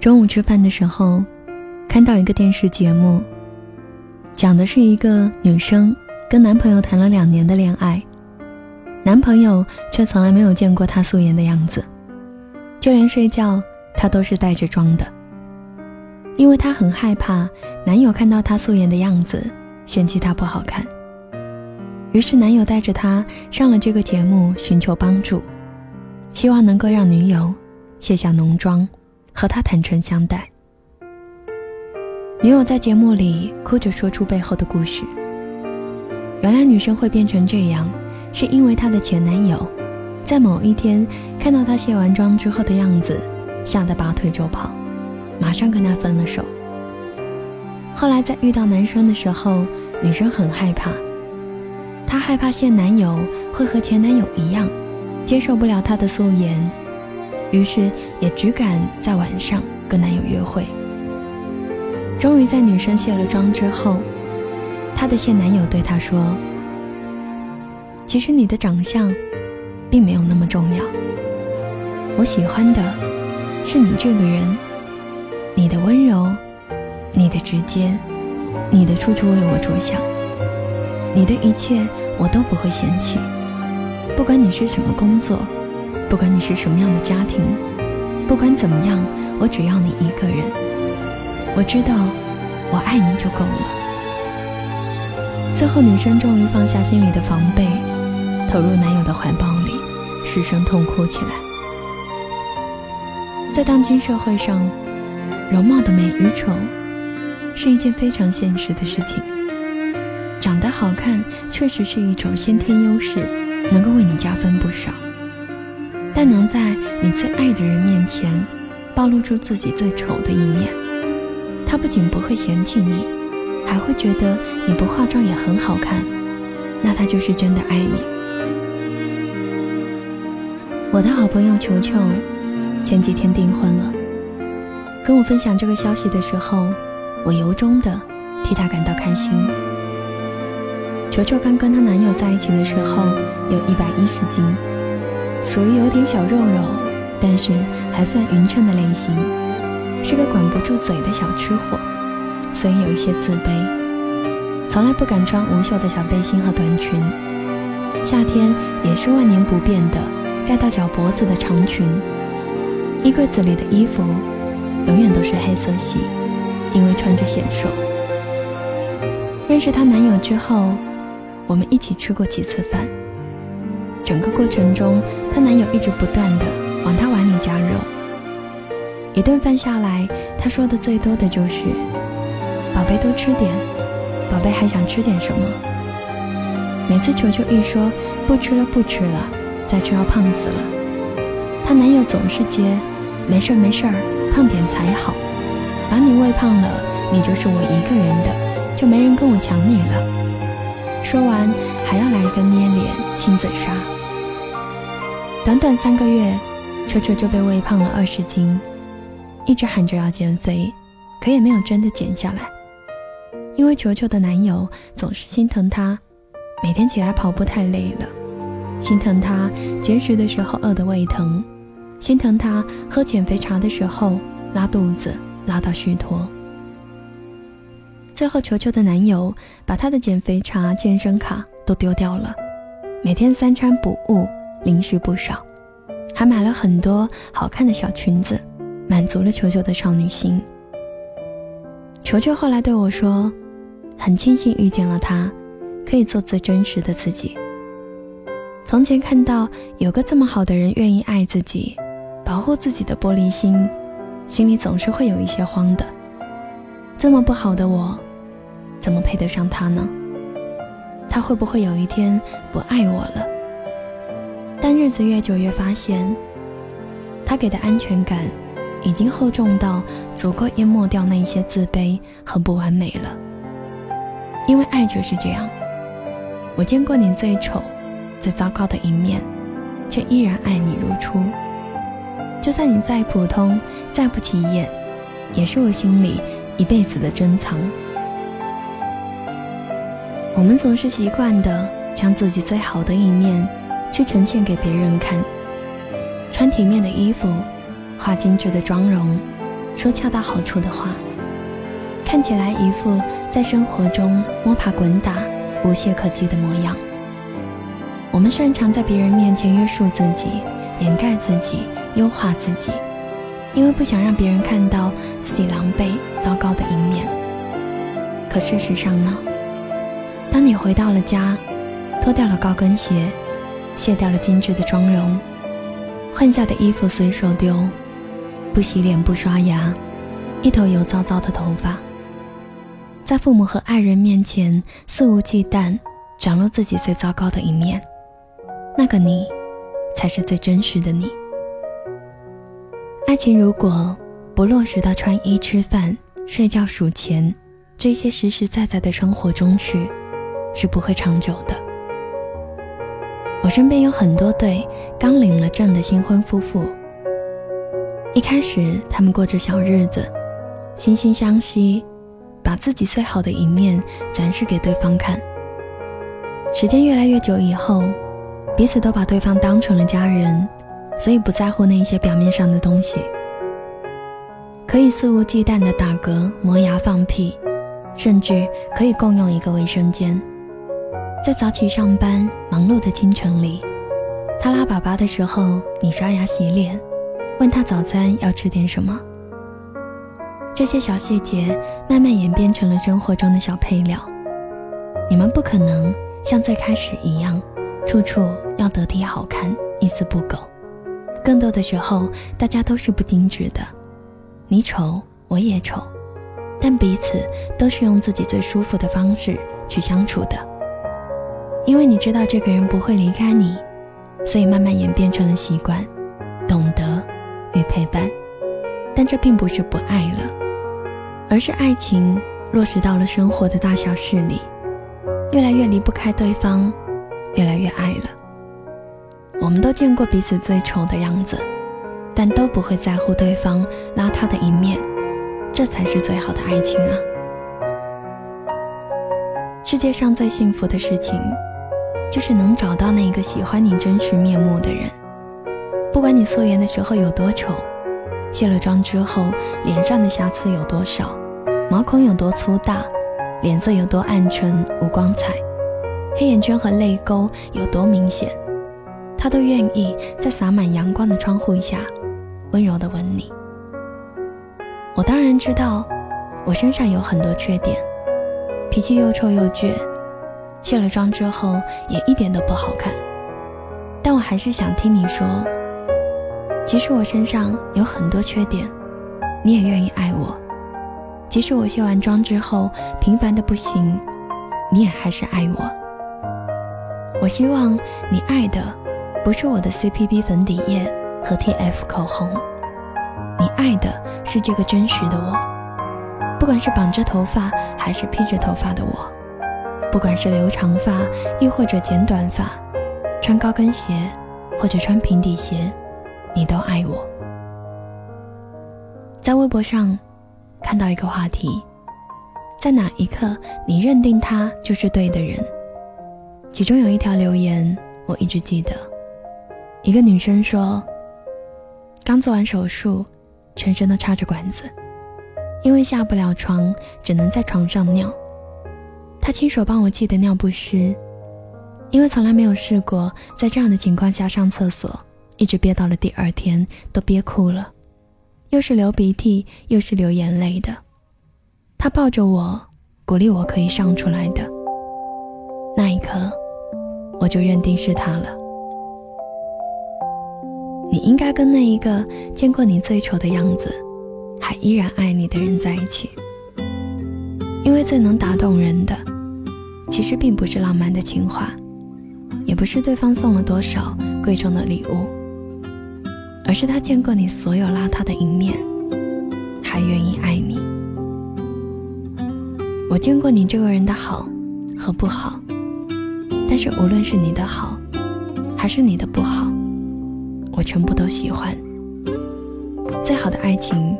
中午吃饭的时候，看到一个电视节目，讲的是一个女生跟男朋友谈了两年的恋爱，男朋友却从来没有见过她素颜的样子，就连睡觉她都是带着妆的，因为她很害怕男友看到她素颜的样子，嫌弃她不好看。于是男友带着她上了这个节目，寻求帮助，希望能够让女友卸下浓妆。和他坦诚相待。女友在节目里哭着说出背后的故事。原来女生会变成这样，是因为她的前男友，在某一天看到她卸完妆之后的样子，吓得拔腿就跑，马上跟她分了手。后来在遇到男生的时候，女生很害怕，她害怕现男友会和前男友一样，接受不了她的素颜。于是也只敢在晚上跟男友约会。终于在女生卸了妆之后，她的现男友对她说：“其实你的长相，并没有那么重要。我喜欢的，是你这个人，你的温柔，你的直接，你的处处为我着想，你的一切我都不会嫌弃，不管你是什么工作。”不管你是什么样的家庭，不管怎么样，我只要你一个人。我知道，我爱你就够了。最后，女生终于放下心里的防备，投入男友的怀抱里，失声痛哭起来。在当今社会上，容貌的美与丑是一件非常现实的事情。长得好看确实是一种先天优势，能够为你加分不少。但能在你最爱的人面前暴露出自己最丑的一面，他不仅不会嫌弃你，还会觉得你不化妆也很好看，那他就是真的爱你。我的好朋友球球前几天订婚了，跟我分享这个消息的时候，我由衷的替她感到开心。球球刚跟她男友在一起的时候有一百一十斤。属于有点小肉肉，但是还算匀称的类型，是个管不住嘴的小吃货，所以有一些自卑，从来不敢穿无袖的小背心和短裙，夏天也是万年不变的盖到脚脖子的长裙，衣柜子里的衣服永远都是黑色系，因为穿着显瘦。认识她男友之后，我们一起吃过几次饭。整个过程中，她男友一直不断的往她碗里加肉。一顿饭下来，她说的最多的就是：“宝贝，多吃点。”“宝贝，还想吃点什么？”每次球球一说“不吃了，不吃了，再吃要胖死了”，她男友总是接：“没事儿，没事儿，胖点才好。把你喂胖了，你就是我一个人的，就没人跟我抢你了。”说完还要来一个捏脸、亲嘴杀。短短三个月，球球就被喂胖了二十斤，一直喊着要减肥，可也没有真的减下来。因为球球的男友总是心疼她，每天起来跑步太累了，心疼她节食的时候饿得胃疼，心疼她喝减肥茶的时候拉肚子拉到虚脱。最后，球球的男友把她的减肥茶、健身卡都丢掉了，每天三餐补物。零食不少，还买了很多好看的小裙子，满足了球球的少女心。球球后来对我说：“很庆幸遇见了他，可以做最真实的自己。从前看到有个这么好的人愿意爱自己，保护自己的玻璃心，心里总是会有一些慌的。这么不好的我，怎么配得上他呢？他会不会有一天不爱我了？”但日子越久，越发现，他给的安全感已经厚重到足够淹没掉那些自卑和不完美了。因为爱就是这样，我见过你最丑、最糟糕的一面，却依然爱你如初。就算你再普通、再不起眼，也是我心里一辈子的珍藏。我们总是习惯的将自己最好的一面。去呈现给别人看，穿体面的衣服，化精致的妆容，说恰到好处的话，看起来一副在生活中摸爬滚打、无懈可击的模样。我们擅长在别人面前约束自己、掩盖自己、优化自己，因为不想让别人看到自己狼狈、糟糕的一面。可事实上呢？当你回到了家，脱掉了高跟鞋，卸掉了精致的妆容，换下的衣服随手丢，不洗脸不刷牙，一头油糟糟的头发，在父母和爱人面前肆无忌惮展露自己最糟糕的一面，那个你，才是最真实的你。爱情如果不落实到穿衣、吃饭、睡觉、数钱这些实实在在的生活中去。是不会长久的。我身边有很多对刚领了证的新婚夫妇，一开始他们过着小日子，惺惺相惜，把自己最好的一面展示给对方看。时间越来越久以后，彼此都把对方当成了家人，所以不在乎那些表面上的东西，可以肆无忌惮的打嗝、磨牙、放屁，甚至可以共用一个卫生间。在早起上班忙碌的清晨里，他拉粑粑的时候，你刷牙洗脸，问他早餐要吃点什么。这些小细节慢慢演变成了生活中的小配料。你们不可能像最开始一样，处处要得体好看，一丝不苟。更多的时候，大家都是不精致的，你丑我也丑，但彼此都是用自己最舒服的方式去相处的。因为你知道这个人不会离开你，所以慢慢演变成了习惯、懂得与陪伴。但这并不是不爱了，而是爱情落实到了生活的大小事里，越来越离不开对方，越来越爱了。我们都见过彼此最丑的样子，但都不会在乎对方邋遢的一面，这才是最好的爱情啊！世界上最幸福的事情。就是能找到那个喜欢你真实面目的人，不管你素颜的时候有多丑，卸了妆之后脸上的瑕疵有多少，毛孔有多粗大，脸色有多暗沉无光彩，黑眼圈和泪沟有多明显，他都愿意在洒满阳光的窗户下，温柔的吻你。我当然知道，我身上有很多缺点，脾气又臭又倔。卸了妆之后也一点都不好看，但我还是想听你说，即使我身上有很多缺点，你也愿意爱我；即使我卸完妆之后平凡的不行，你也还是爱我。我希望你爱的不是我的 CPB 粉底液和 TF 口红，你爱的是这个真实的我，不管是绑着头发还是披着头发的我。不管是留长发，亦或者剪短发，穿高跟鞋，或者穿平底鞋，你都爱我。在微博上看到一个话题，在哪一刻你认定他就是对的人？其中有一条留言我一直记得，一个女生说，刚做完手术，全身都插着管子，因为下不了床，只能在床上尿。他亲手帮我系的尿不湿，因为从来没有试过在这样的情况下上厕所，一直憋到了第二天都憋哭了，又是流鼻涕又是流眼泪的。他抱着我，鼓励我可以上出来的。那一刻，我就认定是他了。你应该跟那一个见过你最丑的样子，还依然爱你的人在一起，因为最能打动人的。其实并不是浪漫的情话，也不是对方送了多少贵重的礼物，而是他见过你所有邋遢的一面，还愿意爱你。我见过你这个人的好和不好，但是无论是你的好，还是你的不好，我全部都喜欢。最好的爱情，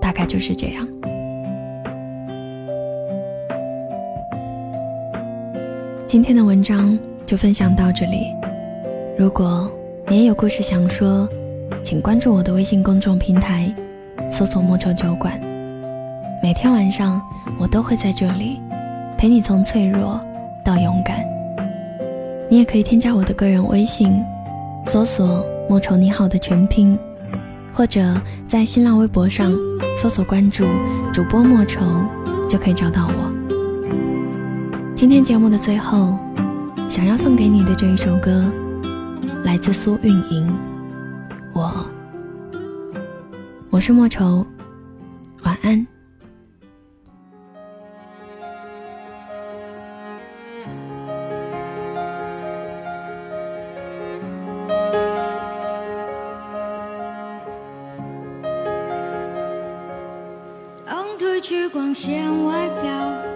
大概就是这样。今天的文章就分享到这里。如果你也有故事想说，请关注我的微信公众平台搜索“莫愁酒馆”。每天晚上，我都会在这里陪你从脆弱到勇敢。你也可以添加我的个人微信，搜索“莫愁你好”的全拼，或者在新浪微博上搜索关注主播莫愁，就可以找到我。今天节目的最后，想要送给你的这一首歌，来自苏运莹。我，我是莫愁，晚安。当褪去光鲜外表。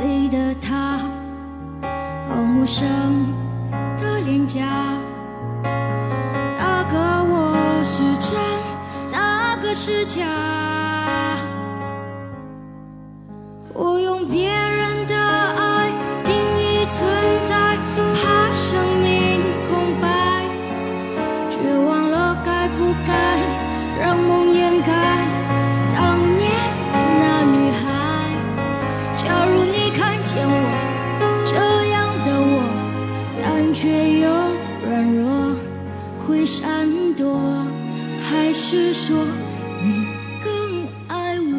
里的他，好陌生的脸颊。那个我是真，那个是假。我用别人的爱定义存在，怕生命空白，却忘了该不该让梦掩盖。见我这样的我，但却又软弱，会闪躲，还是说你更爱我？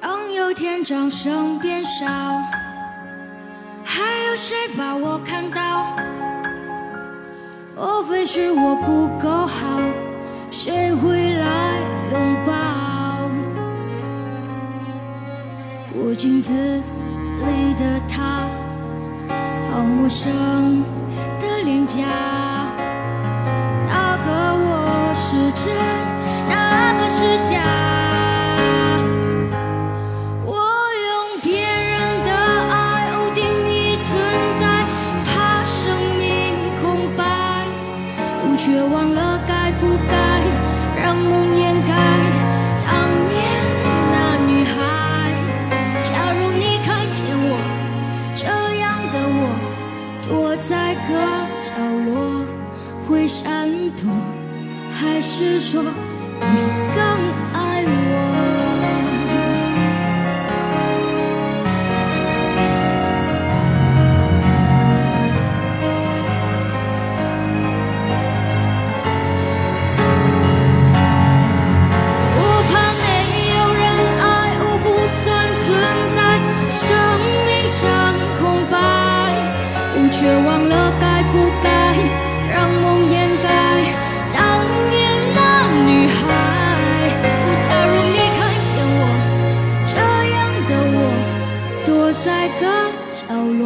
当有天掌声变少。谁把我看到？莫非是我不够好？谁会来拥抱？我镜子里的他，好陌生的脸颊。那个我是真，在各角落会闪躲还是说你却忘了该不该让梦掩盖当年那女孩。假如你看见我这样的我躲在个角落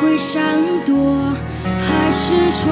会闪躲还是说